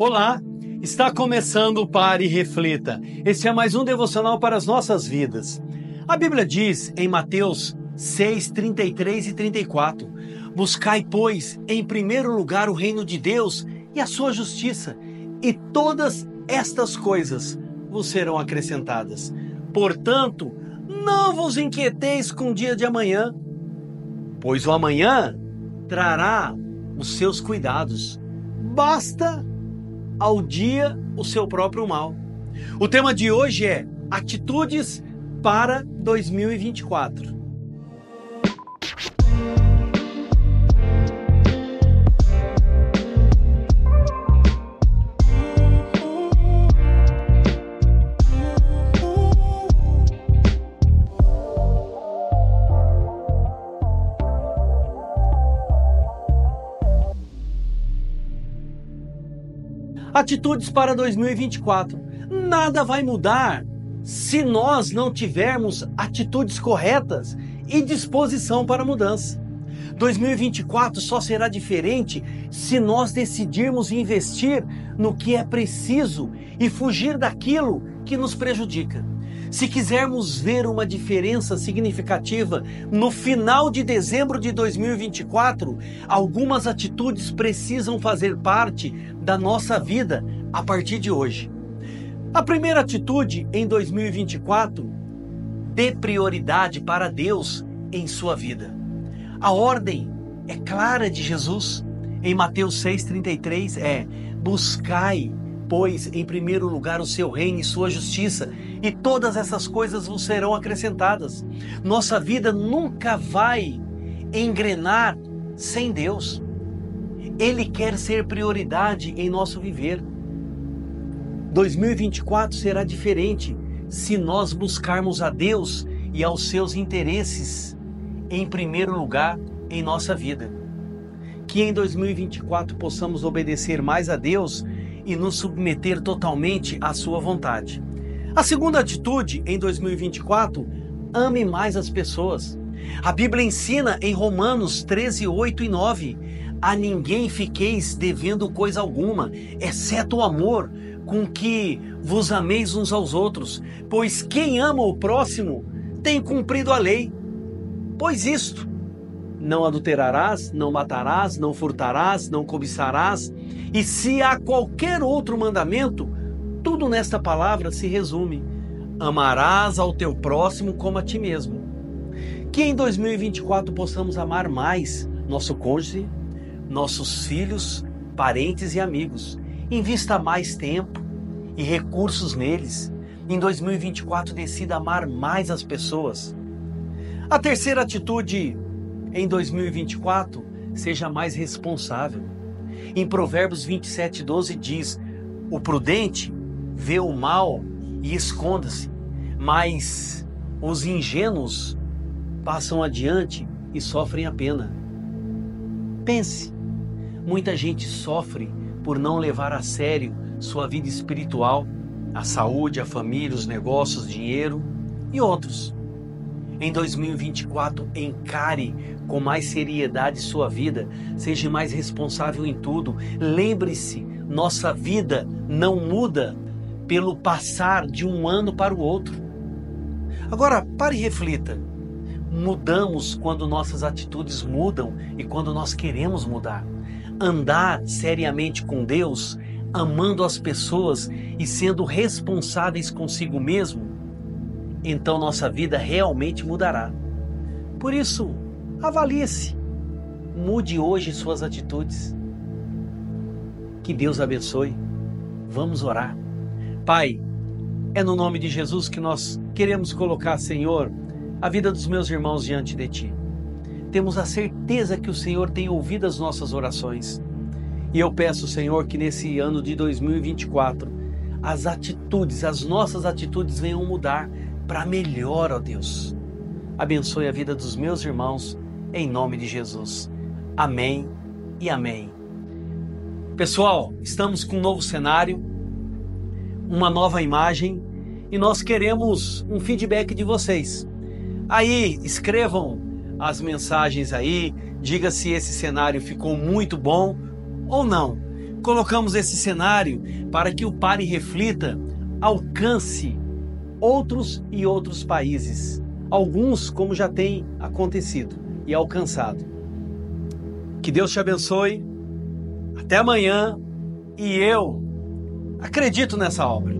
Olá, está começando o Pare e Reflita. Este é mais um devocional para as nossas vidas. A Bíblia diz em Mateus 6, 33 e 34: Buscai, pois, em primeiro lugar o reino de Deus e a sua justiça, e todas estas coisas vos serão acrescentadas. Portanto, não vos inquieteis com o dia de amanhã, pois o amanhã trará os seus cuidados. Basta ao dia o seu próprio mal. O tema de hoje é Atitudes para 2024. Atitudes para 2024. Nada vai mudar se nós não tivermos atitudes corretas e disposição para mudança. 2024 só será diferente se nós decidirmos investir no que é preciso e fugir daquilo que nos prejudica. Se quisermos ver uma diferença significativa no final de dezembro de 2024, algumas atitudes precisam fazer parte da nossa vida a partir de hoje. A primeira atitude em 2024, dê prioridade para Deus em sua vida. A ordem é clara de Jesus. Em Mateus 6,33 é: buscai pois, em primeiro lugar o seu reino e sua justiça, e todas essas coisas vos serão acrescentadas. Nossa vida nunca vai engrenar sem Deus. Ele quer ser prioridade em nosso viver. 2024 será diferente se nós buscarmos a Deus e aos seus interesses em primeiro lugar em nossa vida. Que em 2024 possamos obedecer mais a Deus e nos submeter totalmente à sua vontade. A segunda atitude em 2024, ame mais as pessoas. A Bíblia ensina em Romanos 13, 8 e 9: A ninguém fiqueis devendo coisa alguma, exceto o amor, com que vos ameis uns aos outros, pois quem ama o próximo tem cumprido a lei. Pois isto, não adulterarás, não matarás, não furtarás, não cobiçarás. E se há qualquer outro mandamento, tudo nesta palavra se resume: amarás ao teu próximo como a ti mesmo. Que em 2024 possamos amar mais nosso cônjuge, nossos filhos, parentes e amigos. Invista mais tempo e recursos neles. Em 2024 decida amar mais as pessoas. A terceira atitude em 2024, seja mais responsável. Em Provérbios 27, 12 diz: O prudente vê o mal e esconda-se, mas os ingênuos passam adiante e sofrem a pena. Pense, muita gente sofre por não levar a sério sua vida espiritual, a saúde, a família, os negócios, dinheiro e outros. Em 2024, encare com mais seriedade sua vida, seja mais responsável em tudo. Lembre-se, nossa vida não muda pelo passar de um ano para o outro. Agora, pare e reflita. Mudamos quando nossas atitudes mudam e quando nós queremos mudar. Andar seriamente com Deus, amando as pessoas e sendo responsáveis consigo mesmo então nossa vida realmente mudará. Por isso, avalie-se. Mude hoje suas atitudes. Que Deus abençoe. Vamos orar. Pai, é no nome de Jesus que nós queremos colocar, Senhor, a vida dos meus irmãos diante de Ti. Temos a certeza que o Senhor tem ouvido as nossas orações. E eu peço, Senhor, que nesse ano de 2024, as atitudes, as nossas atitudes venham mudar para melhor, ó Deus. Abençoe a vida dos meus irmãos, em nome de Jesus. Amém e amém. Pessoal, estamos com um novo cenário, uma nova imagem e nós queremos um feedback de vocês. Aí, escrevam as mensagens aí, diga se esse cenário ficou muito bom ou não. colocamos esse cenário para que o Pare Reflita alcance outros e outros países, alguns como já tem acontecido e alcançado. Que Deus te abençoe. Até amanhã. E eu acredito nessa obra.